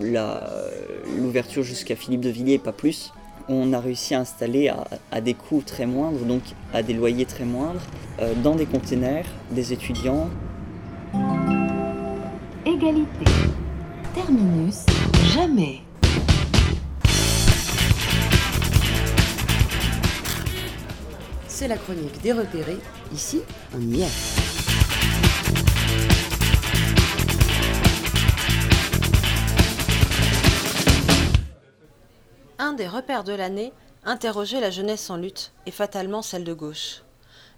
l'ouverture jusqu'à Philippe de Villiers, pas plus. On a réussi à installer à, des coûts très moindres, donc à des loyers très moindres, euh, dans des containers, des étudiants. Égalité. Terminus. Jamais. C'est la chronique des repérés. Ici, on y est. des repères de l'année, interroger la jeunesse en lutte, et fatalement celle de gauche.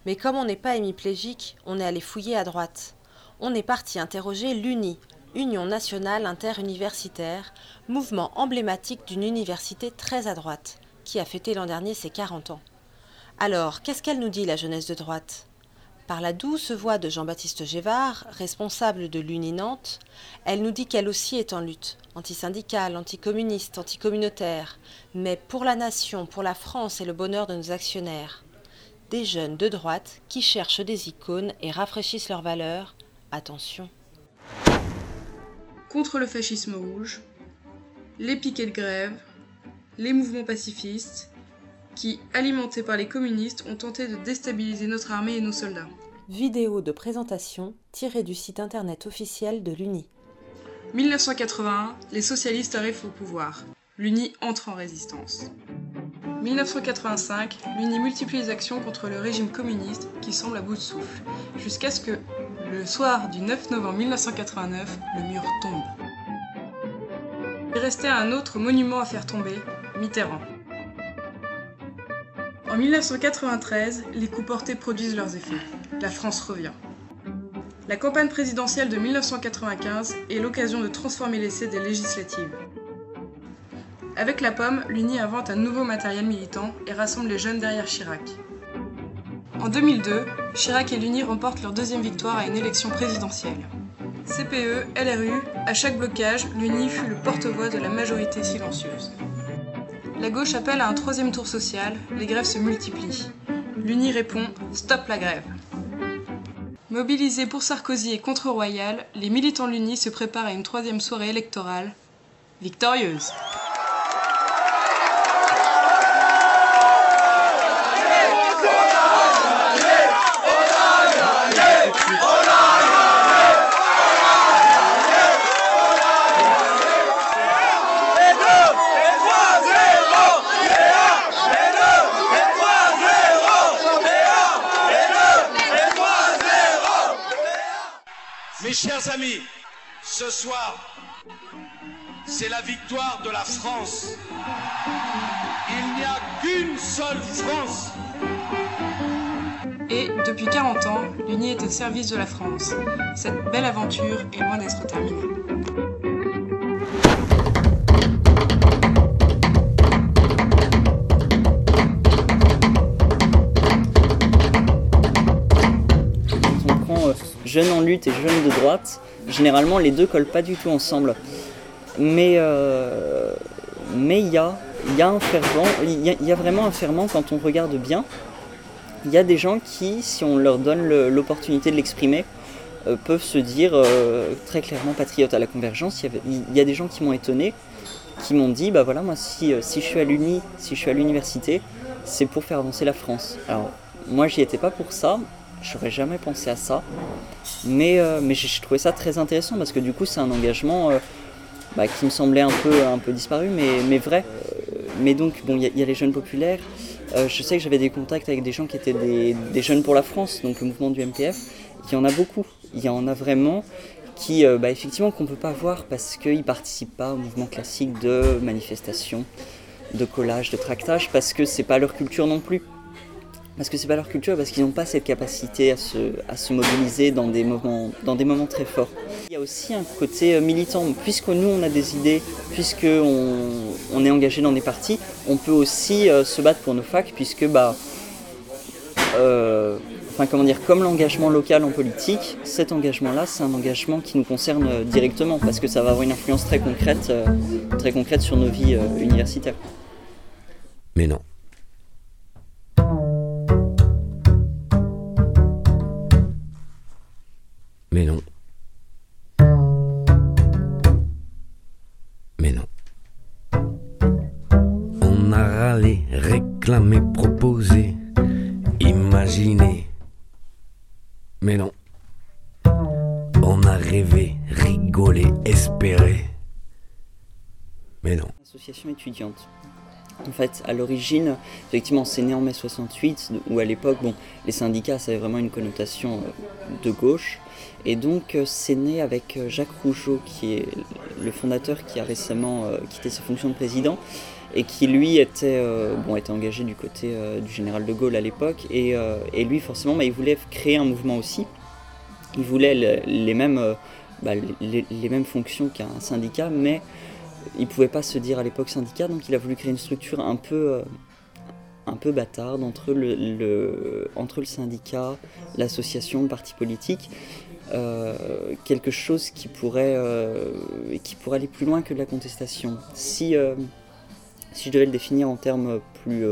Mais comme on n'est pas hémiplégique, on est allé fouiller à droite. On est parti interroger l'UNI, Union nationale interuniversitaire, mouvement emblématique d'une université très à droite, qui a fêté l'an dernier ses 40 ans. Alors, qu'est-ce qu'elle nous dit, la jeunesse de droite? Par la douce voix de Jean-Baptiste Gévard, responsable de l'Uni Nantes, elle nous dit qu'elle aussi est en lutte, antisyndicale, anticommuniste, anticommunautaire, mais pour la nation, pour la France et le bonheur de nos actionnaires. Des jeunes de droite qui cherchent des icônes et rafraîchissent leurs valeurs. Attention. Contre le fascisme rouge, les piquets de grève, les mouvements pacifistes, qui, alimentés par les communistes, ont tenté de déstabiliser notre armée et nos soldats. Vidéo de présentation tirée du site internet officiel de l'UNI. 1981, les socialistes arrivent au pouvoir. L'UNI entre en résistance. 1985, l'UNI multiplie les actions contre le régime communiste qui semble à bout de souffle, jusqu'à ce que, le soir du 9 novembre 1989, le mur tombe. Il restait un autre monument à faire tomber, Mitterrand. En 1993, les coups portés produisent leurs effets. La France revient. La campagne présidentielle de 1995 est l'occasion de transformer l'essai des législatives. Avec la pomme, l'UNI invente un nouveau matériel militant et rassemble les jeunes derrière Chirac. En 2002, Chirac et l'UNI remportent leur deuxième victoire à une élection présidentielle. CPE, LRU, à chaque blocage, l'UNI fut le porte-voix de la majorité silencieuse. La gauche appelle à un troisième tour social, les grèves se multiplient. L'UNI répond Stop la grève. Mobilisés pour Sarkozy et contre Royal, les militants de l'UNI se préparent à une troisième soirée électorale victorieuse. Chers amis, ce soir, c'est la victoire de la France. Il n'y a qu'une seule France. Et depuis 40 ans, l'Uni est au service de la France. Cette belle aventure est loin d'être terminée. Jeunes en lutte et jeunes de droite, généralement les deux collent pas du tout ensemble. Mais euh, il y a, un fervent, il y, a vraiment un ferment quand on regarde bien. Il y a des gens qui, si on leur donne l'opportunité de l'exprimer, euh, peuvent se dire euh, très clairement patriotes à la convergence. Il y, a des gens qui m'ont étonné, qui m'ont dit, bah voilà, moi si, si je suis à l'Uni, si je suis à l'université, c'est pour faire avancer la France. Alors moi j'y étais pas pour ça, J'aurais jamais pensé à ça. Mais, euh, mais j'ai trouvé ça très intéressant parce que du coup, c'est un engagement euh, bah, qui me semblait un peu, un peu disparu, mais, mais vrai. Euh, mais donc, bon, il y, a les jeunes populaires. je sais que j'avais des contacts avec des gens qui étaient des, des, jeunes pour la France, donc le mouvement du MPF. Il y en a beaucoup. Il y en a vraiment qui, bah, effectivement, qu'on ne peut pas voir parce qu'ils ne participent pas au mouvement classique de manifestation, de collage, de tractage, parce que c'est pas leur culture non plus parce que c'est pas leur culture, parce qu'ils n'ont pas cette capacité à se, à se mobiliser dans des, moments, dans des moments très forts. Il y a aussi un côté euh, militant, puisque nous on a des idées, puisque on, est engagé dans des partis, on peut aussi euh, se battre pour nos facs, puisque bah, euh, enfin comment dire, comme l'engagement local en politique, cet engagement-là, c'est un engagement qui nous concerne directement, parce que ça va avoir une influence très concrète, très concrète sur nos vies universitaires. Mais non. Mais non. Mais non. On a râlé, réclamé, proposé, imaginé. Mais non. On a rêvé, rigolé, espéré. Mais non. Association étudiante. En fait, à l'origine, effectivement, c'est né en mai 68, où à l'époque, bon, les syndicats, ça avait vraiment une connotation euh, de gauche. Et donc, euh, c'est né avec euh, Jacques Rougeau, qui est le fondateur qui a récemment quitté sa fonction de président, et qui lui était, bon, était engagé du côté du général de Gaulle à l'époque. Et, et, lui, forcément, bah, il voulait créer un mouvement aussi. Il voulait les, mêmes, bah, les, mêmes fonctions qu'un syndicat, mais il pouvait pas se dire à l'époque syndicat, donc il a voulu créer une structure un peu, euh, bâtarde entre le, syndicat, l'association, le parti politique. Euh, quelque chose qui pourrait, euh, qui pourrait aller plus loin que la contestation. Si, si je devais le définir en termes plus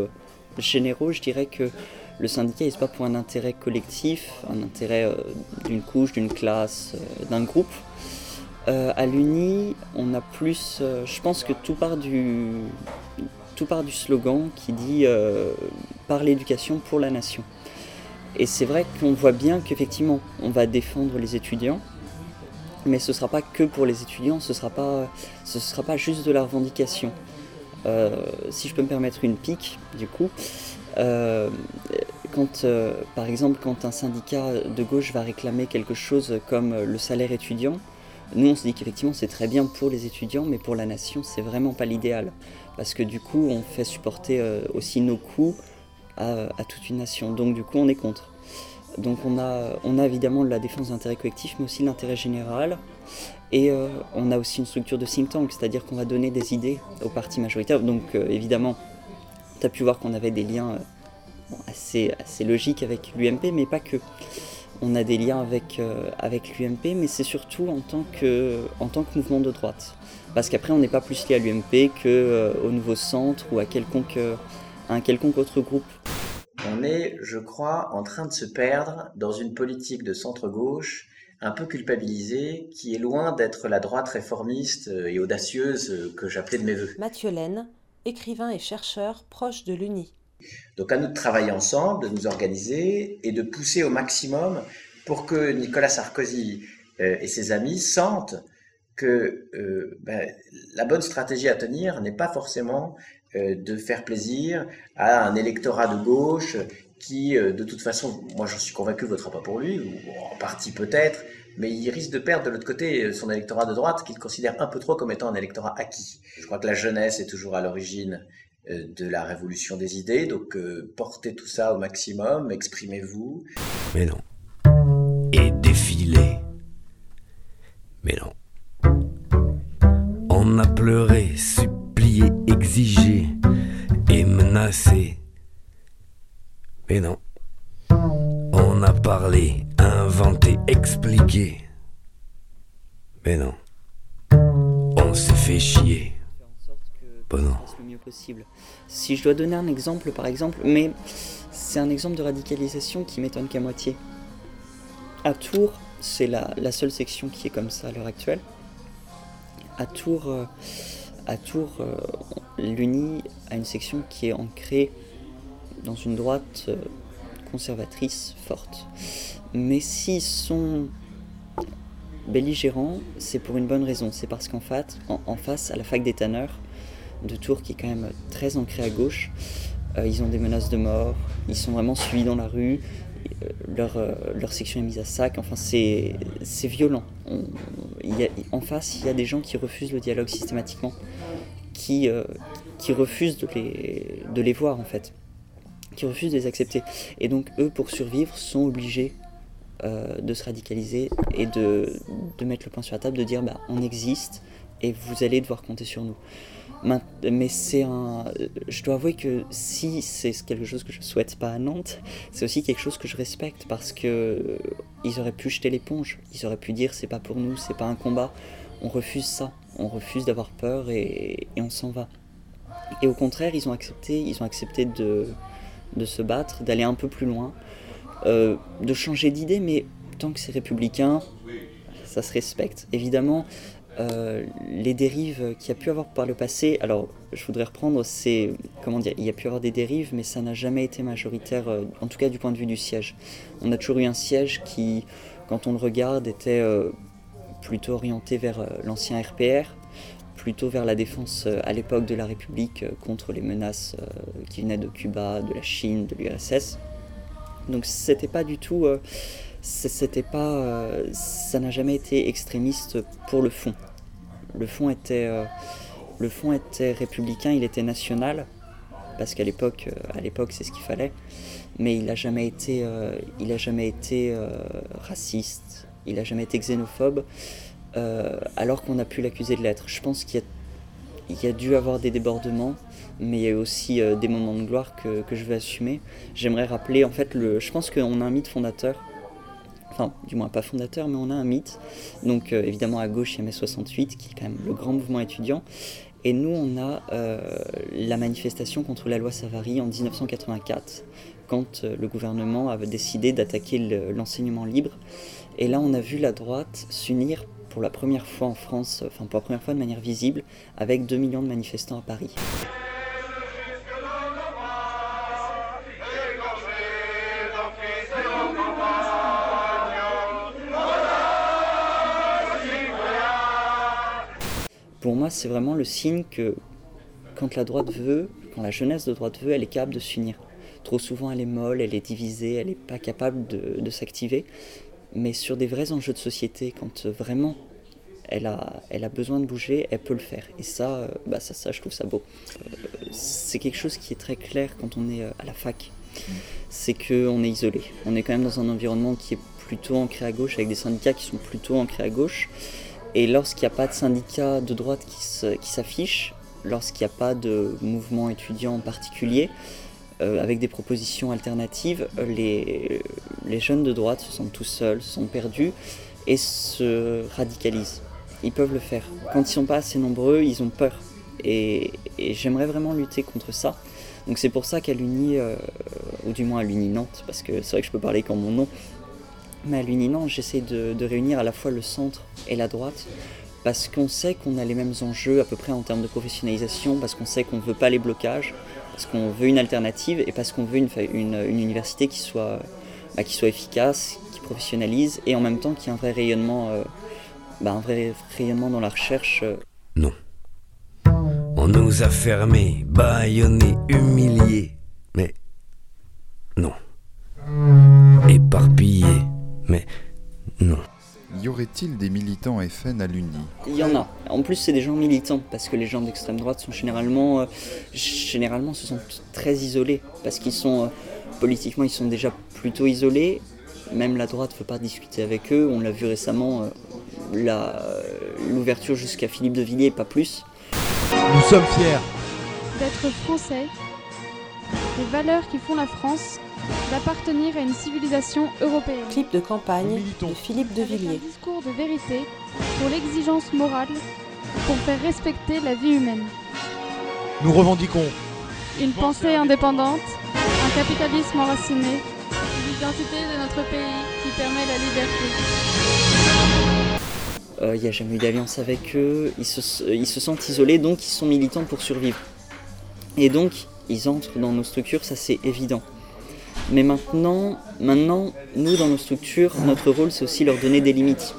généraux, je dirais que le syndicat n'est pas pour un intérêt collectif, un intérêt d'une couche, d'une classe, d'un groupe, euh, à l'Uni, on a plus. Euh, je pense que tout part du, tout part du slogan qui dit euh, par l'éducation pour la nation. Et c'est vrai qu'on voit bien qu'effectivement, on va défendre les étudiants, mais ce ne sera pas que pour les étudiants, ce ne sera, pas, sera pas juste de la revendication. si je peux me permettre une pique, du coup, quand, par exemple, quand un syndicat de gauche va réclamer quelque chose comme le salaire étudiant, nous, on se dit qu'effectivement, c'est très bien pour les étudiants, mais pour la nation, c'est vraiment pas l'idéal. Parce que du coup, on fait supporter euh, aussi nos coûts à, toute une nation. Donc, du coup, on est contre. Donc, on a, évidemment la défense d'intérêt collectif, mais aussi l'intérêt général. Et euh, on a aussi une structure de think tank, c'est-à-dire qu'on va donner des idées aux partis majoritaires. Donc, euh, évidemment, tu as pu voir qu'on avait des liens assez logiques avec l'UMP, mais pas que on a des liens avec, euh, avec l'UMP, mais c'est surtout en tant, que, en tant que mouvement de droite. Parce qu'après, on n'est pas plus lié à l'UMP qu'au euh, Nouveau Centre ou à, quelconque, euh, un quelconque autre groupe. On est, je crois, en train de se perdre dans une politique de centre-gauche un peu culpabilisée, qui est loin d'être la droite réformiste et audacieuse que j'appelais de mes voeux. Mathieu Laine, écrivain et chercheur proche de l'UNI. Donc à nous de travailler ensemble, de nous organiser et de pousser au maximum pour que Nicolas Sarkozy euh, et ses amis sentent que euh, ben, la bonne stratégie à tenir n'est pas forcément euh, de faire plaisir à un électorat de gauche qui, de toute façon, moi je suis convaincu, votera pas pour lui, ou en partie peut-être, mais il risque de perdre de l'autre côté son électorat de droite qu'il considère un peu trop comme étant un électorat acquis. Je crois que la jeunesse est toujours à l'origine de la révolution des idées. Donc euh, portez tout ça au maximum, exprimez-vous. Mais non. Et défilez. Mais non. On a pleuré, supplié, exigé et menacé. Mais non. On a parlé, inventé, expliqué. Mais non. On s'est fait chier. Bon non possible. Si je dois donner un exemple, par exemple, mais c'est un exemple de radicalisation qui m'étonne qu'à moitié. À Tours, c'est la, seule section qui est comme ça à l'heure actuelle. À Tours, euh, à Tours euh, l'UNI a une section qui est ancrée dans une droite euh, conservatrice forte. Mais s'ils sont belligérants, c'est pour une bonne raison. C'est parce qu'en fait, en, face, à la fac des tanneurs, de Tours qui est quand même très ancré à gauche. Euh, ils ont des menaces de mort, ils sont vraiment suivis dans la rue, euh, leur, euh, leur, section est mise à sac, enfin c'est violent. en face, il y a des gens qui refusent le dialogue systématiquement, qui, refusent de les, voir en fait, qui refusent de les accepter. Et donc eux, pour survivre, sont obligés de se radicaliser et de, de, mettre le point sur la table, de dire bah, on existe et vous allez devoir compter sur nous. Mais c'est un. Je dois avouer que si c'est quelque chose que je souhaite pas à Nantes, c'est aussi quelque chose que je respecte parce que euh, ils auraient pu jeter l'éponge. Ils auraient pu dire c'est pas pour nous, c'est pas un combat. On refuse ça. On refuse d'avoir peur et, on s'en va. Et au contraire, ils ont accepté, ils ont accepté de, de se battre, d'aller un peu plus loin, euh, de changer d'idée, mais tant que c'est républicain, ça se respecte. Évidemment, euh, les dérives qu'il y a pu avoir par le passé, alors je voudrais reprendre, c'est, comment dire, il y a pu avoir des dérives, mais ça n'a jamais été majoritaire, euh, en tout cas du point de vue du siège. On a toujours eu un siège qui, quand on le regarde, était euh, plutôt orienté vers l'ancien RPR, plutôt vers la défense à l'époque de la République contre les menaces qui venaient de Cuba, de la Chine, de l'URSS. Donc c'était pas du tout c'était pas, euh, ça n'a jamais été extrémiste pour le fond. Le fond était, euh, le fond était républicain, il était national parce qu'à l'époque, euh, à l'époque, c'est ce qu'il fallait. Mais il n'a jamais été, il a jamais été raciste, il n'a jamais été xénophobe, alors qu'on a pu l'accuser de l'être. Je pense qu'il y, a dû avoir des débordements, mais il y a aussi des moments de gloire que, que je veux assumer. J'aimerais rappeler, en fait, le, je pense qu'on a un mythe fondateur enfin du moins pas fondateur, mais on a un mythe. Donc euh, évidemment à gauche il y a mai 68 qui est quand même le grand mouvement étudiant. Et nous on a euh, la manifestation contre la loi Savary en 1984, quand euh, le gouvernement avait décidé d'attaquer l'enseignement libre. Et là on a vu la droite s'unir pour la première fois en France, enfin pour la première fois de manière visible, avec 2 millions de manifestants à Paris. Pour moi, c'est vraiment le signe que quand la droite veut, quand la jeunesse de droite veut, elle est capable de s'unir. Trop souvent, elle est molle, elle est divisée, elle n'est pas capable de, s'activer. Mais sur des vrais enjeux de société, quand vraiment elle a, besoin de bouger, elle peut le faire. Et ça, euh, bah je trouve ça beau. Euh, c'est quelque chose qui est très clair quand on est euh, à la fac. C'est qu'on est isolé. On est quand même dans un environnement qui est plutôt ancré à gauche, avec des syndicats qui sont plutôt ancrés à gauche. Et lorsqu'il n'y a pas de syndicat de droite qui s'affiche, lorsqu'il n'y a pas de mouvement étudiant en particulier, euh, avec des propositions alternatives, les, jeunes de droite se sentent tout seuls, se sentent perdus et se radicalisent. Ils peuvent le faire. Quand ils ne sont pas assez nombreux, ils ont peur. Et, j'aimerais vraiment lutter contre ça. Donc c'est pour ça qu'à l'Uni, euh, ou du moins à l'Uni Nantes, parce que c'est vrai que je peux parler qu'en mon nom, mais à l'Uninan, j'essaie de, réunir à la fois le centre et la droite, parce qu'on sait qu'on a les mêmes enjeux à peu près en termes de professionnalisation, parce qu'on sait qu'on ne veut pas les blocages, parce qu'on veut une alternative et parce qu'on veut une, une, université qui soit, bah, qui soit efficace, qui professionnalise et en même temps qui ait un vrai rayonnement, euh, bah, un vrai rayonnement dans la recherche. Euh. Non. On nous a fermés, bâillonnés, humiliés, mais non. Éparpillés. Mais non. Y aurait-il des militants FN à l'Uni? Il y en a. En plus, c'est des gens militants, parce que les gens d'extrême droite sont généralement, euh, généralement se sentent très isolés, parce qu'ils sont, euh, politiquement, ils sont déjà plutôt isolés. Même la droite ne veut pas discuter avec eux. On l'a vu récemment, euh, l'ouverture jusqu'à Philippe de Villiers, pas plus. Nous sommes fiers d'être français, des valeurs qui font la France d'appartenir à une civilisation européenne. Clip de campagne de Philippe de Villiers. un discours de vérité pour l'exigence morale pour faire respecter la vie humaine. Nous revendiquons une pensée indépendante, un capitalisme enraciné, l'identité de notre pays qui permet la liberté. Il euh, n'y a jamais eu d'alliance avec eux, ils se, ils se sentent isolés, donc ils sont militants pour survivre. Et donc, ils entrent dans nos structures, ça c'est évident. Mais maintenant, maintenant, nous dans nos structures, notre rôle c'est aussi leur donner des limites.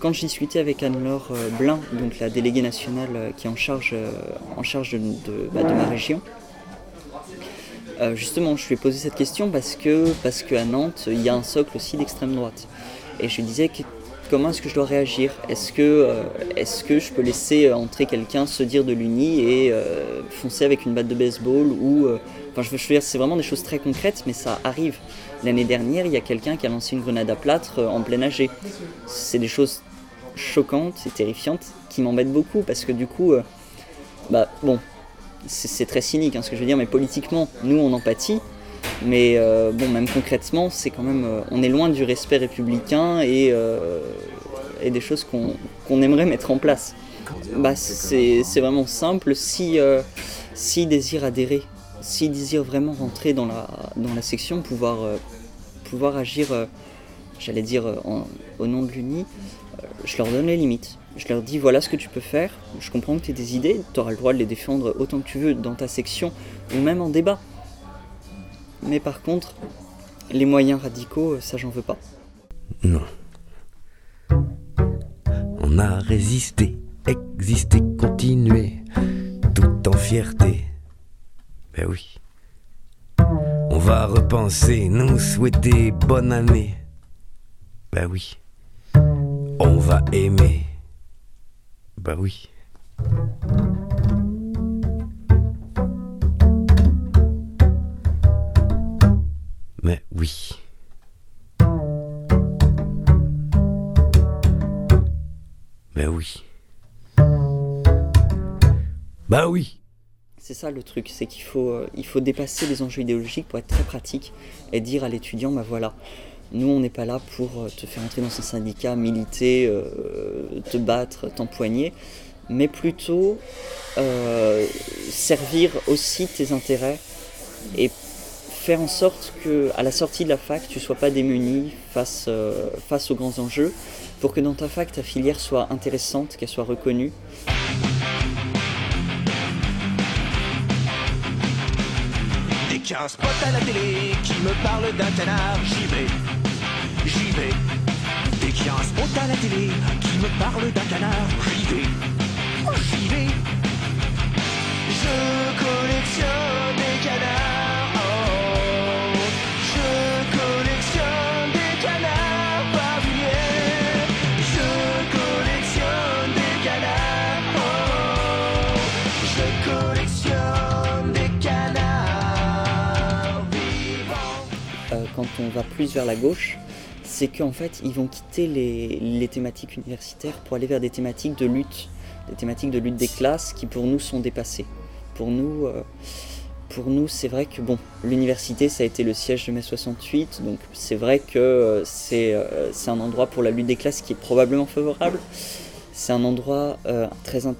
Quand j'ai discuté avec Anne-Laure euh, Blin, donc la déléguée nationale euh, qui est en charge, euh, en charge bah, de, ma région, justement, je lui ai posé cette question parce que, parce qu'à Nantes, il y a un socle aussi d'extrême droite. Et je lui disais comment est-ce que je dois réagir? Est-ce que, que je peux laisser entrer quelqu'un se dire de l'Uni et foncer avec une batte de baseball ou je veux dire, c'est vraiment des choses très concrètes, mais ça arrive. L'année dernière, il y a quelqu'un qui a lancé une grenade à plâtre euh, en plein AG. C'est des choses choquantes et terrifiantes qui m'embêtent beaucoup parce que du coup, euh, bah bon, c'est très cynique hein, ce que je veux dire, mais politiquement, nous on empathie, mais euh, bon, même concrètement, c'est quand même, on est loin du respect républicain et, et des choses qu'on aimerait mettre en place. Bah, c'est vraiment simple si, si désire adhérer s'ils désirent vraiment rentrer dans la, dans la section, pouvoir, euh, pouvoir agir, euh, j'allais dire, euh, au nom de l'UNI, je leur donne les limites. Je leur dis voilà ce que tu peux faire, je comprends que tu as des idées, tu auras le droit de les défendre autant que tu veux dans ta section ou même en débat. Mais par contre, les moyens radicaux, ça j'en veux pas. Non. On a résisté, existé, continué, tout en fierté. Ben oui. On va repenser, nous souhaiter bonne année. Ben oui. On va aimer. Ben oui. Oui. Mais oui. Bah oui. C'est ça le truc, c'est qu'il faut, euh, faut dépasser les enjeux idéologiques pour être très pratique et dire à l'étudiant, bah voilà, nous on n'est pas là pour euh, te faire entrer dans un syndicat, militer, euh, te battre, t'empoigner, mais plutôt servir aussi tes intérêts et faire en sorte que à la sortie de la fac, tu sois pas démuni face, euh, face aux grands enjeux, pour que dans ta fac, ta filière soit intéressante, qu'elle soit reconnue. Dès qu'il y a un spot à la télé qui me parle d'un canard, j'y vais, j'y vais. Dès qu'il y a un spot à la télé qui me parle d'un canard, j'y vais, j'y vais. Je collectionne des canards, on va plus vers la gauche, c'est qu'en fait, ils vont quitter les, thématiques universitaires pour aller vers des thématiques de lutte, des thématiques de lutte des classes qui pour nous sont dépassées. Pour nous, euh, nous c'est vrai que bon, l'université, ça a été le siège de mai 68, donc c'est vrai que euh, c'est euh, c'est un endroit pour la lutte des classes qui est probablement favorable. C'est un endroit très in-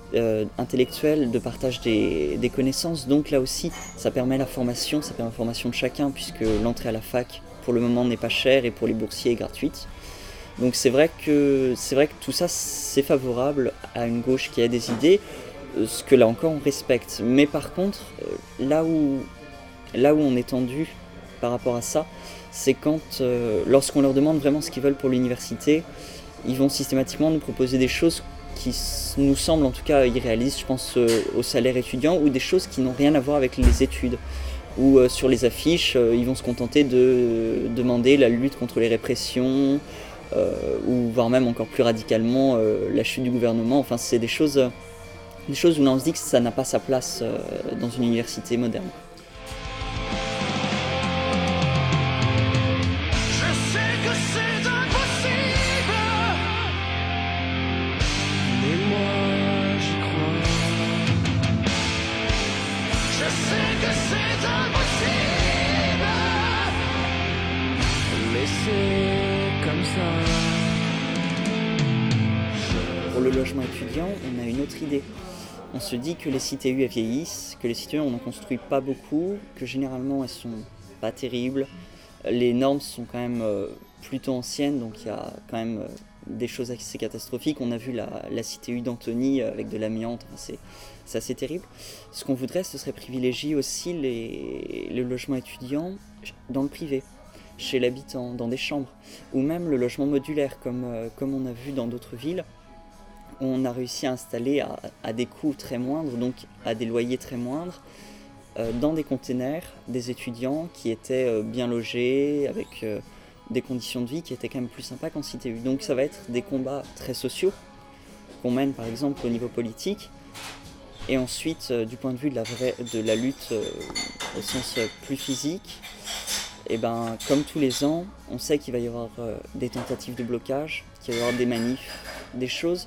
intellectuel de partage des connaissances, donc là aussi, ça permet la formation, ça permet la formation de chacun, puisque l'entrée à la fac, pour le moment, n'est pas chère et pour les boursiers est gratuite. Donc c'est vrai que c'est vrai que tout ça, c'est favorable à une gauche qui a des idées, euh, ce que là encore on respecte. Mais par contre, euh, là où là où on est tendu par rapport à ça, c'est quand euh, lorsqu'on leur demande vraiment ce qu'ils veulent pour l'université, ils vont systématiquement nous proposer des choses qui nous semblent en tout cas irréalistes, je pense au salaire étudiant, ou des choses qui n'ont rien à voir avec les études. Ou euh, sur les affiches, euh, ils vont se contenter de demander la lutte contre les répressions, euh, ou voire même encore plus radicalement euh, la chute du gouvernement. Enfin, c'est des choses, des choses où là, on se dit que ça n'a pas sa place dans une université moderne. Se dit que les CTU vieillissent, que les CTU on n'en construit pas beaucoup, que généralement elles sont pas terribles. Les normes sont quand même euh, plutôt anciennes, donc il y a quand même euh, des choses assez catastrophiques. On a vu la, la CTU d'Antony avec de l'amiante, c'est, assez terrible. Ce qu'on voudrait, ce serait privilégier aussi les, le logement étudiant dans le privé, chez l'habitant, dans des chambres, ou même le logement modulaire, euh, comme on a vu dans d'autres villes on a réussi à installer à, des coûts très moindres, donc à des loyers très moindres, euh, dans des containers, des étudiants qui étaient euh, bien logés, avec euh, des conditions de vie qui étaient quand même plus sympas qu'en CTU. Donc ça va être des combats très sociaux qu'on mène par exemple au niveau politique, et ensuite du point de vue de la, vraie, de la lutte au sens plus physique, et ben comme tous les ans, on sait qu'il va y avoir des tentatives de blocage, qu'il va y avoir des manifs, des choses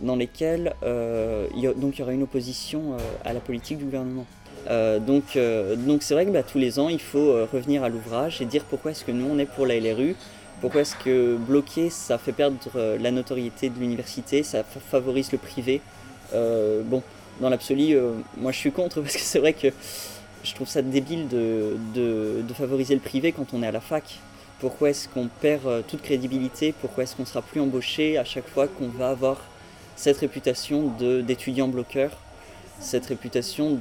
dans lesquelles euh, il y aura une opposition euh, à la politique du gouvernement. Euh, donc donc c'est vrai que bah, tous les ans il faut revenir à l'ouvrage et dire pourquoi est-ce que nous on est pour la LRU, pourquoi est-ce que bloquer ça fait perdre la notoriété de l'université, ça fa- favorise le privé. Bon, dans l'absolu, moi je suis contre parce que c'est vrai que je trouve ça débile de, de, de favoriser le privé quand on est à la fac. Pourquoi est-ce qu'on perd toute crédibilité? Pourquoi est-ce qu'on sera plus embauché à chaque fois qu'on va avoir cette réputation d'étudiant bloqueur cette réputation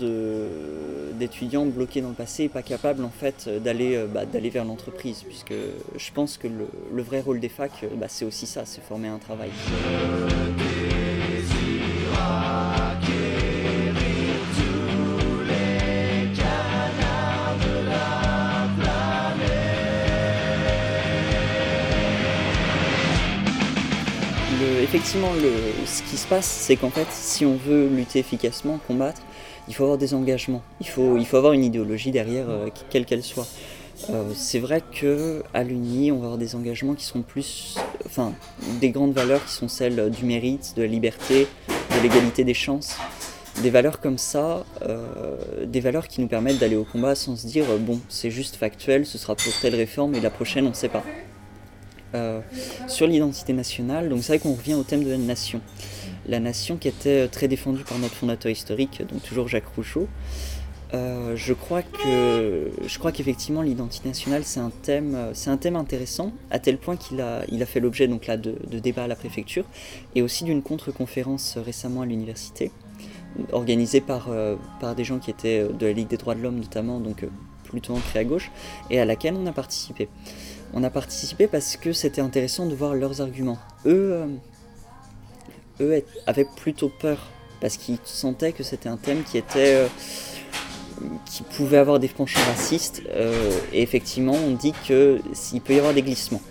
d'étudiant bloqué dans le passé et pas capable en fait d'aller euh, bah, vers l'entreprise puisque je pense que le, vrai rôle des facs bah, c'est aussi ça, c'est former un travail. Effectivement, ce qui se passe, c'est qu'en fait, si on veut lutter efficacement, combattre, il faut avoir des engagements. Il faut, il faut avoir une idéologie derrière, euh, quelle qu'elle soit. Euh, c'est vrai que à l'Uni, on va avoir des engagements qui sont plus, enfin, des grandes valeurs qui sont celles du mérite, de la liberté, de l'égalité des chances. Des valeurs comme ça, euh, des valeurs qui nous permettent d'aller au combat sans se dire bon, c'est juste factuel, ce sera pour telle réforme et la prochaine, on ne sait pas. Euh, sur l'identité nationale. Donc c'est vrai qu'on revient au thème de la nation. La nation qui était très défendue par notre fondateur historique, donc toujours Jacques Rougeau. Euh, je crois que je qu'effectivement l'identité nationale c'est un thème c'est un thème intéressant à tel point qu'il a il a fait l'objet de, débats à la préfecture et aussi d'une contre-conférence récemment à l'université organisée par euh, par des gens qui étaient de la Ligue des droits de l'homme notamment donc plutôt ancrés à gauche et à laquelle on a participé on a participé parce que c'était intéressant de voir leurs arguments. Eux, euh, eux avaient plutôt peur parce qu'ils sentaient que c'était un thème qui était euh, qui pouvait avoir des penchants racistes euh, et effectivement on dit que s'il peut y avoir des glissements.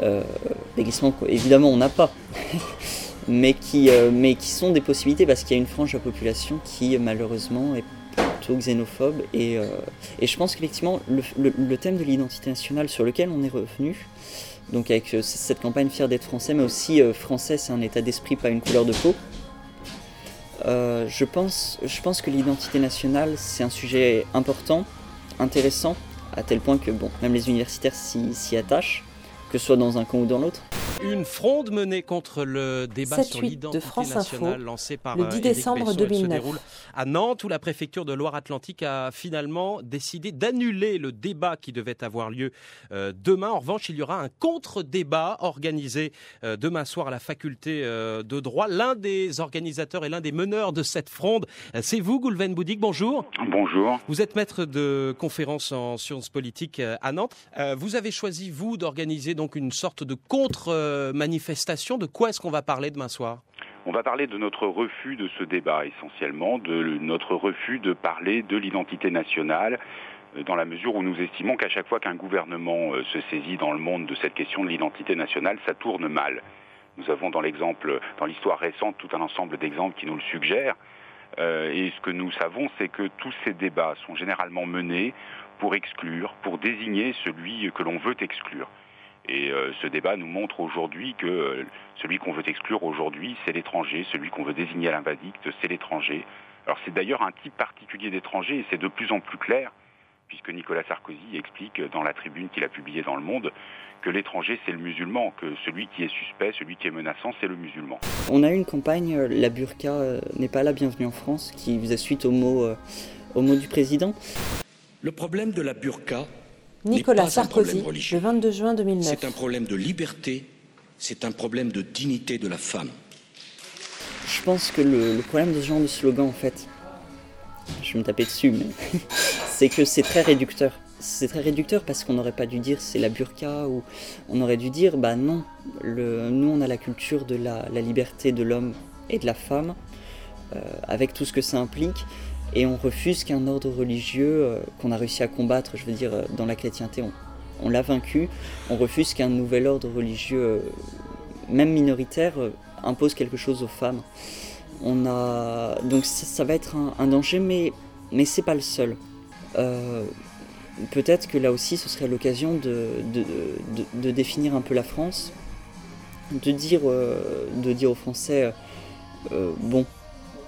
des glissements qu'évidemment on n'a pas. mais, qui, mais qui sont des possibilités parce qu'il y a une frange de la population qui malheureusement est xénophobe. Et, euh, et je pense qu'effectivement, le, le, thème de l'identité nationale sur lequel on est revenu, donc avec euh, cette campagne fière d'être français, mais aussi euh, français, c'est un état d'esprit, pas une couleur de peau. je, pense, je pense que l'identité nationale, c'est un sujet important, intéressant, à tel point que bon, même les universitaires s'y attachent, que ce soit dans un camp ou dans l'autre. Une fronde menée contre le débat sur l'identité nationale lancé par le 10 euh, décembre 2009. se déroule à Nantes où la préfecture de Loire-Atlantique a finalement décidé d'annuler le débat qui devait avoir lieu euh, demain. En revanche, il y aura un contre-débat organisé euh, demain soir à la faculté de droit. L'un des organisateurs et l'un des meneurs de cette fronde, c'est vous, Goulven Boudik. Bonjour. Bonjour. Vous êtes maître de conférence en sciences politiques à Nantes. Vous avez choisi, vous, d'organiser donc une sorte de contre euh, manifestation. De quoi est-ce qu'on va parler demain soir? On va parler de notre refus de ce débat essentiellement, de notre refus de parler de l'identité nationale, euh, dans la mesure où nous estimons qu'à chaque fois qu'un gouvernement euh, se saisit dans le monde de cette question de l'identité nationale, ça tourne mal. Nous avons dans l'exemple, dans l'histoire récente, tout un ensemble d'exemples qui nous le suggèrent. et ce que nous savons, c'est que tous ces débats sont généralement menés pour exclure, pour désigner celui que l'on veut exclure. Et euh, ce débat nous montre aujourd'hui que euh, celui qu'on veut exclure aujourd'hui, c'est l'étranger, celui qu'on veut désigner à l'invadicte, c'est l'étranger. Alors c'est d'ailleurs un type particulier d'étranger et c'est de plus en plus clair, puisque Nicolas Sarkozy explique dans la tribune qu'il a publiée dans Le Monde que l'étranger c'est le musulman, que celui qui est suspect, celui qui est menaçant, c'est le musulman. On a eu une campagne, euh, la burqa n'est pas la bienvenue en France, qui faisait suite au mot, au mot du président. Le problème de la burqa, Nicolas Sarkozy, le 22 juin 2009. C'est un problème de liberté, c'est un problème de dignité de la femme. Je pense que le, problème de ce genre de slogan, en fait, je vais me taper dessus, mais c'est que c'est très réducteur. C'est très réducteur parce qu'on n'aurait pas dû dire c'est la burqa ou on aurait dû dire bah non, le, nous on a la culture de la, liberté de l'homme et de la femme euh, avec tout ce que ça implique et on refuse qu'un ordre religieux euh, qu'on a réussi à combattre, je veux dire, euh, dans la chrétienté, on, l'a vaincu, on refuse qu'un nouvel ordre religieux, euh, même minoritaire, impose quelque chose aux femmes. On a... Donc ça, va être un, danger, mais, mais c'est pas le seul. Peut-être que là aussi, ce serait l'occasion de, de, définir un peu la France, de dire, de dire aux Français, bon,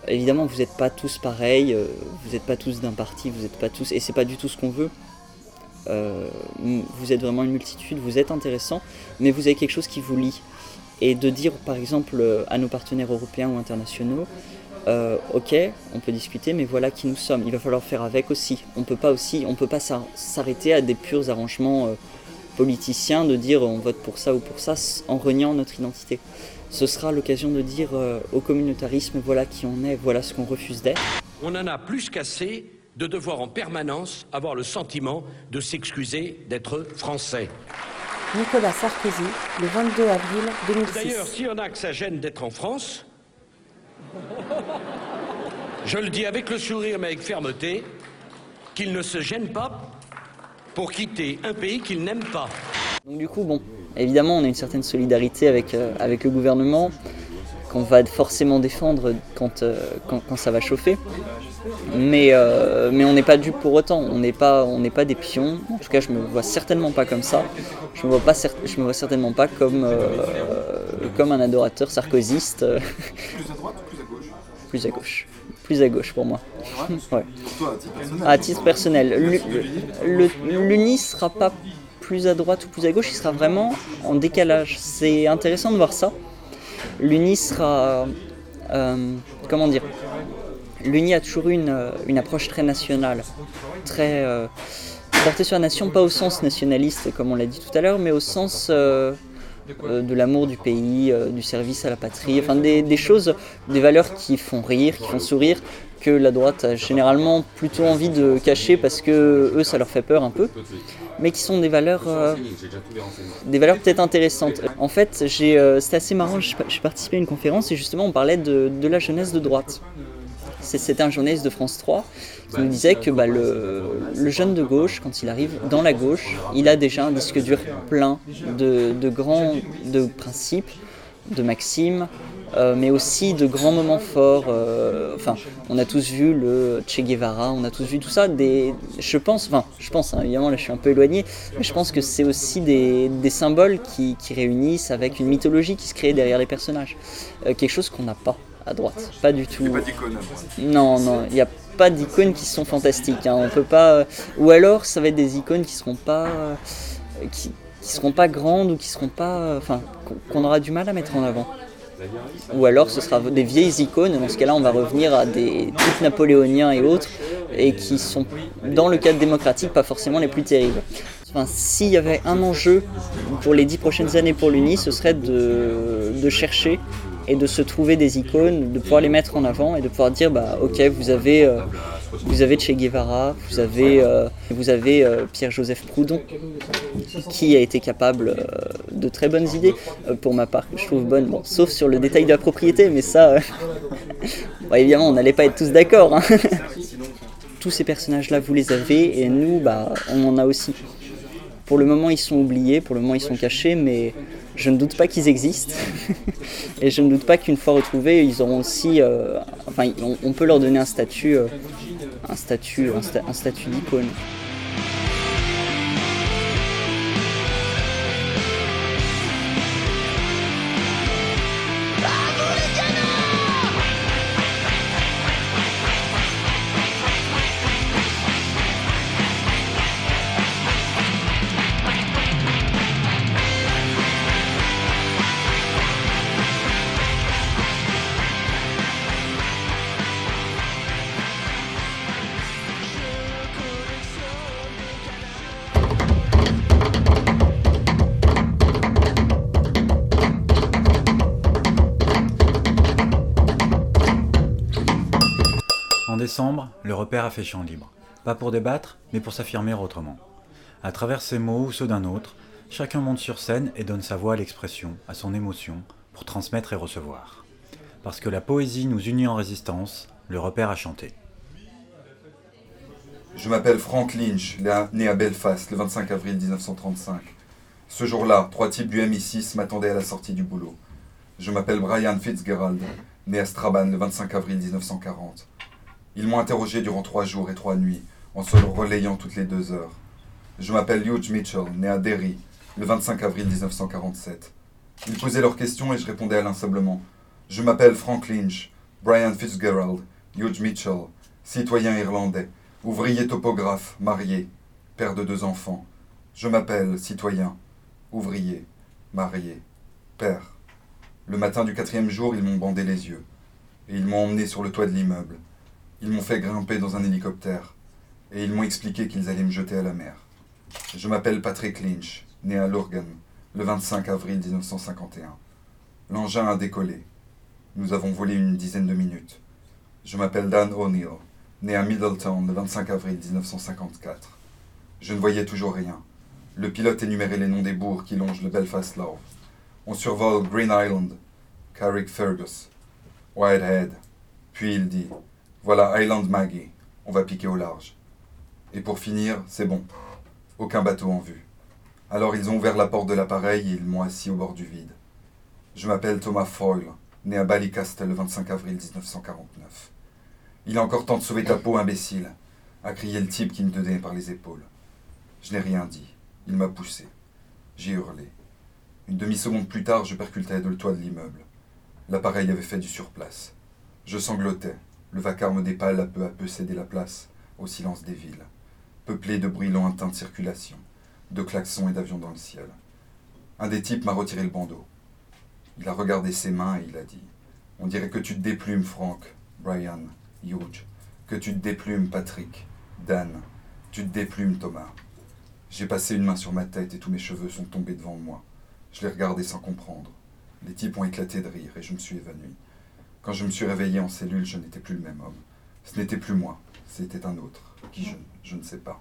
évidemment, vous n'êtes pas tous pareils, euh, vous n'êtes pas tous d'un parti, vous n'êtes pas tous, et c'est pas du tout ce qu'on veut. Euh, vous êtes vraiment une multitude, vous êtes intéressant, mais vous avez quelque chose qui vous lie. Et de dire, par exemple, euh, à nos partenaires européens ou internationaux, ok, on peut discuter, mais voilà qui nous sommes. Il va falloir faire avec aussi. On peut pas aussi, on peut pas s'arrêter à des purs arrangements politiciens de dire on vote pour ça ou pour ça en reniant notre identité. Ce sera l'occasion de dire euh, au communautarisme voilà qui on est, voilà ce qu'on refuse d'être. On en a plus qu'assez de devoir en permanence avoir le sentiment de s'excuser d'être français. Nicolas Sarkozy, le 22 avril 2006. D'ailleurs, s'il y en a que ça gêne d'être en France, je le dis avec le sourire mais avec fermeté, qu'ils ne se gênent pas pour quitter un pays qu'ils n'aiment pas. Donc du coup, bon, évidemment, on a une certaine solidarité avec, euh, avec le gouvernement qu'on va forcément défendre quand, euh, quand, quand, ça va chauffer. Mais, euh, mais on n'est pas dû pour autant, on n'est pas, on pas des pions. En tout cas, je me vois certainement pas comme ça. Je me vois, pas, je me vois certainement pas comme, comme un adorateur sarkozyste. Plus à droite ou plus à gauche Plus à gauche plus à gauche pour moi. ouais. à titre personnel. L'UNI sera pas plus à droite ou plus à gauche, il sera vraiment en décalage. C'est intéressant de voir ça. L'UNI sera. Euh, comment dire L'UNI a toujours une, une, approche très nationale, très euh, portée sur la nation, pas au sens nationaliste comme on l'a dit tout à l'heure, mais au sens euh, euh, de l'amour du pays, euh, du service à la patrie, des, choses, des valeurs qui font rire, qui font sourire, que la droite a généralement plutôt envie de cacher parce que eux ça leur fait peur un peu, mais qui sont des valeurs, euh, des valeurs peut-être intéressantes. En fait, j'ai, c'était assez marrant, j'ai participé à une conférence et justement on parlait de, de la jeunesse de droite. C'était un journaliste de France 3 qui nous disait que bah, le, le, jeune de gauche, quand il arrive dans la gauche, il a déjà un disque dur plein de, de grands de principes, de maximes, euh, mais aussi de grands moments forts. Euh, enfin, on a tous vu le Che Guevara, on a tous vu tout ça. Des, je pense, enfin, je pense, hein, évidemment, là je suis un peu éloigné, mais je pense que c'est aussi des, des symboles qui, qui, réunissent avec une mythologie qui se crée derrière les personnages. Euh, quelque chose qu'on n'a pas à droite, pas du tout. Il n'y a pas d'icône. Non, non, il n'y a pas d'icônes qui sont fantastiques. Hein. On peut pas. Ou alors, ça va être des icônes qui seront pas, qui, qui seront pas grandes ou qui seront pas, enfin, qu'on aura du mal à mettre en avant. Ou alors, ce sera des vieilles icônes. Dans ce cas-là, on va revenir à des types napoléoniens et autres, et qui sont, dans le cadre démocratique, pas forcément les plus terribles. Enfin, s'il y avait un enjeu pour les dix prochaines années pour l'UNI, ce serait de, chercher et de se trouver des icônes, de pouvoir les mettre en avant et de pouvoir dire bah ok vous avez euh, vous avez Che Guevara, vous avez euh, vous avez euh, Pierre-Joseph Proudhon qui a été capable euh, de très bonnes idées pour ma part que je trouve bonnes, bon, sauf sur le détail de la propriété mais ça bon, évidemment on n'allait pas être tous d'accord. Hein. Tous ces personnages là vous les avez et nous bah on en a aussi. Pour le moment ils sont oubliés, pour le moment ils sont cachés mais je ne doute pas qu'ils existent et je ne doute pas qu'une fois retrouvés, ils auront aussi, euh, enfin, on, on, peut leur donner un statut, euh, un statut, un, sta un statut d'icône. Décembre, le repère a fait champ libre. Pas pour débattre, mais pour s'affirmer autrement. À travers ses mots ou ceux d'un autre, chacun monte sur scène et donne sa voix à l'expression, à son émotion, pour transmettre et recevoir. Parce que la poésie nous unit en résistance, le repère a chanté. Je m'appelle Frank Lynch, né à Belfast le 25 avril 1935. Ce jour-là, trois types du MI6 m'attendaient à la sortie du boulot. Je m'appelle Brian Fitzgerald, né à Strabane le 25 avril 1940. Ils m'ont interrogé durant trois jours et trois nuits, en se relayant toutes les deux heures. Je m'appelle Hugh Mitchell, né à Derry, le 25 avril 1947. Ils posaient leurs questions et je répondais à l'insablement. Je m'appelle Frank Lynch, Brian Fitzgerald, Hugh Mitchell, citoyen irlandais, ouvrier topographe, marié, père de deux enfants. Je m'appelle citoyen, ouvrier, marié, père. Le matin du quatrième jour, ils m'ont bandé les yeux, et ils m'ont emmené sur le toit de l'immeuble. Ils m'ont fait grimper dans un hélicoptère et ils m'ont expliqué qu'ils allaient me jeter à la mer. Je m'appelle Patrick Lynch. né à Lurgan, le 25 avril 1951. L'engin a décollé. Nous avons volé une dizaine de minutes. Je m'appelle Dan O'Neill, né à Middletown le 25 avril 1954. Je ne voyais toujours rien. Le pilote énumérait les noms des bourgs qui longent le Belfast Lough. On survole Green Island, Carrick Fergus, Whitehead. Puis il dit Voilà Island Maggie, on va piquer au large. Et pour finir, c'est bon. Aucun bateau en vue. Alors ils ont ouvert la porte de l'appareil et ils m'ont assis au bord du vide. Je m'appelle Thomas Foyle, né à Ballycastle le 25 avril 1949. Il a encore temps de sauver ta peau, imbécile, a crié le type qui me tenait par les épaules. Je n'ai rien dit. Il m'a poussé. J'ai hurlé. Une demi-seconde plus tard, je percutais le toit de l'immeuble. L'appareil avait fait du surplace. Je sanglotais. Le vacarme des pales a peu à peu cédé la place au silence des villes, peuplé de bruits lointains de circulation, de klaxons et d'avions dans le ciel. Un des types m'a retiré le bandeau. Il a regardé ses mains et il a dit On dirait que tu te déplumes, Frank, Brian, Hugh, que tu te déplumes, Patrick, Dan, tu te déplumes, Thomas. J'ai passé une main sur ma tête et tous mes cheveux sont tombés devant moi. Je l'ai regardé sans comprendre. Les types ont éclaté de rire et je me suis évanoui. Quand je me suis réveillé en cellule, je n'étais plus le même homme. Ce n'était plus moi, c'était un autre, qui je, ne sais pas.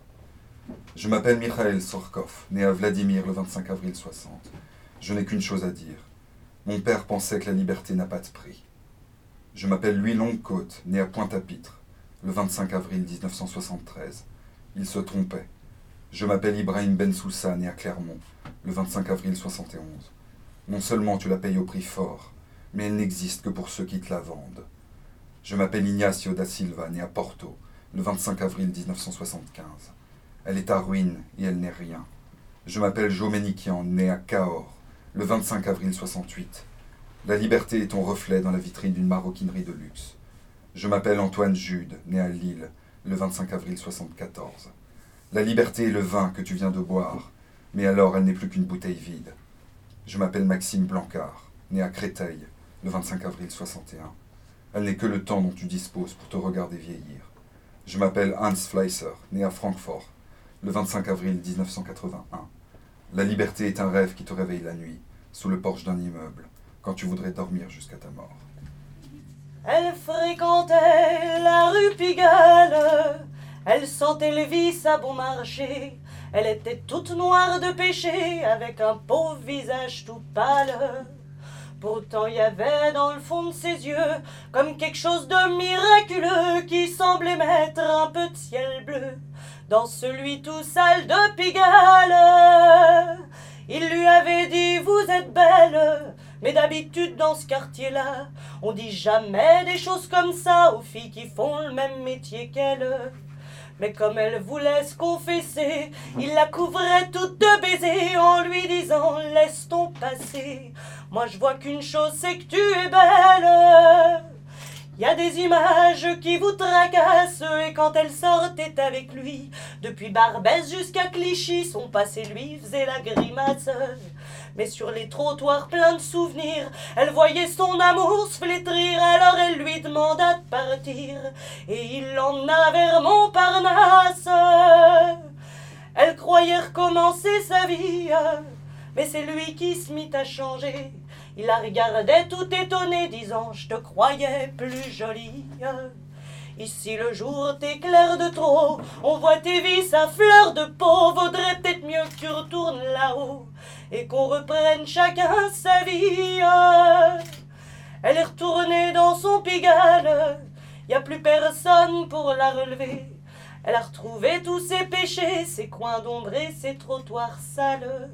Je m'appelle Mikhail Sorkov, né à Vladimir le 25 avril 60. Je n'ai qu'une chose à dire. Mon père pensait que la liberté n'a pas de prix. Je m'appelle Louis Longue-Côte, né à Pointe-à-Pitre, le 25 avril 1973. Il se trompait. Je m'appelle Ibrahim Bensoussa, né à Clermont, le 25 avril 71. Non seulement tu la payes au prix fort, mais elle n'existe que pour ceux qui te la vendent. Je m'appelle Ignacio da Silva, né à Porto, le 25 avril 1975. Elle est à ruine et elle n'est rien. Je m'appelle Joe Ménikian, né à Cahors, le 25 avril 68. La liberté est ton reflet dans la vitrine d'une maroquinerie de luxe. Je m'appelle Antoine Jude, né à Lille, le 25 avril 74. La liberté est le vin que tu viens de boire, mais alors elle n'est plus qu'une bouteille vide. Je m'appelle Maxime Blancard, né à Créteil, le 25 avril 61. Elle n'est que le temps dont tu disposes pour te regarder vieillir. Je m'appelle Hans Fleisser, né à Francfort, le 25 avril 1981. La liberté est un rêve qui te réveille la nuit, sous le porche d'un immeuble, quand tu voudrais dormir jusqu'à ta mort. Elle fréquentait la rue Pigalle, elle sentait le vice à bon marché, elle était toute noire de péché, avec un pauvre visage tout pâle. Pourtant il y avait dans le fond de ses yeux comme quelque chose de miraculeux qui semblait mettre un peu de ciel bleu dans celui tout sale de Pigalle. Il lui avait dit vous êtes belle, mais d'habitude dans ce quartier-là, on dit jamais des choses comme ça aux filles qui font le même métier qu'elle. Mais comme elle voulait se confesser, il la couvrait toute de baisers en lui disant laisse ton passer. Moi je vois qu'une chose c'est que tu es belle. Y a des images qui vous tracassent et quand elle sortait avec lui, depuis Barbès jusqu'à Clichy, son passé lui faisait la grimace. Mais sur les trottoirs pleins de souvenirs, elle voyait son amour se flétrir, alors elle lui demanda de partir, et il l'emmena vers Montparnasse. Elle croyait recommencer sa vie, mais c'est lui qui se mit à changer. Il la regardait tout étonné, disant Je te croyais plus jolie. Ici le jour t'éclaire de trop, on voit tes vies à fleur de peau. Vaudrait peut-être mieux que tu retournes là-haut et qu'on reprenne chacun sa vie. Elle est retournée dans son pigalle, y a plus personne pour la relever. Elle a retrouvé tous ses péchés, ses coins d'ombre et ses trottoirs sales.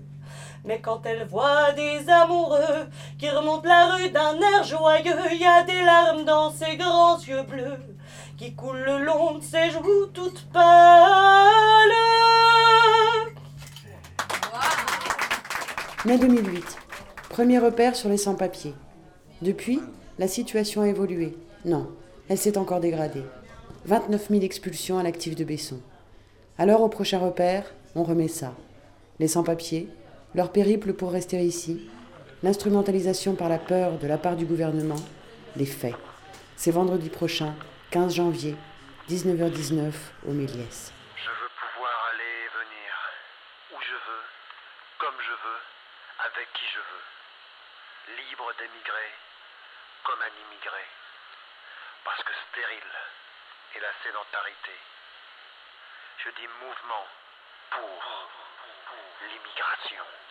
Mais quand elle voit des amoureux qui remontent la rue d'un air joyeux, y a des larmes dans ses grands yeux bleus qui coulent le long de ses joues toutes pâles. Mai 2008. Premier repère sur les sans-papiers. Depuis, la situation a évolué. Non, elle s'est encore dégradée. 29 000 expulsions à l'actif de Besson. Alors, au prochain repère, on remet ça. Les sans-papiers, leur périple pour rester ici, l'instrumentalisation par la peur de la part du gouvernement, les faits. C'est vendredi prochain, 15 janvier, 19h19, au Méliès. Je veux pouvoir aller et venir, où je veux, comme je veux, avec qui je veux. Libre d'émigrer, comme un immigré. Parce que stérile est la sédentarité. Je dis mouvement pour l'immigration.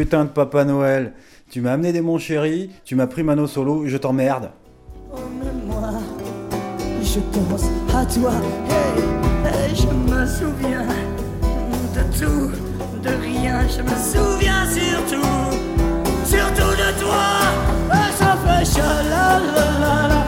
Putain de Papa Noël, tu m'as amené des mon chéri, tu m'as pris Mano solo, je t'emmerde. Oh, moi, je pense à toi. Hey, et je me souviens de tout, de rien. Je me souviens surtout, surtout de toi. Ça fait chalalala,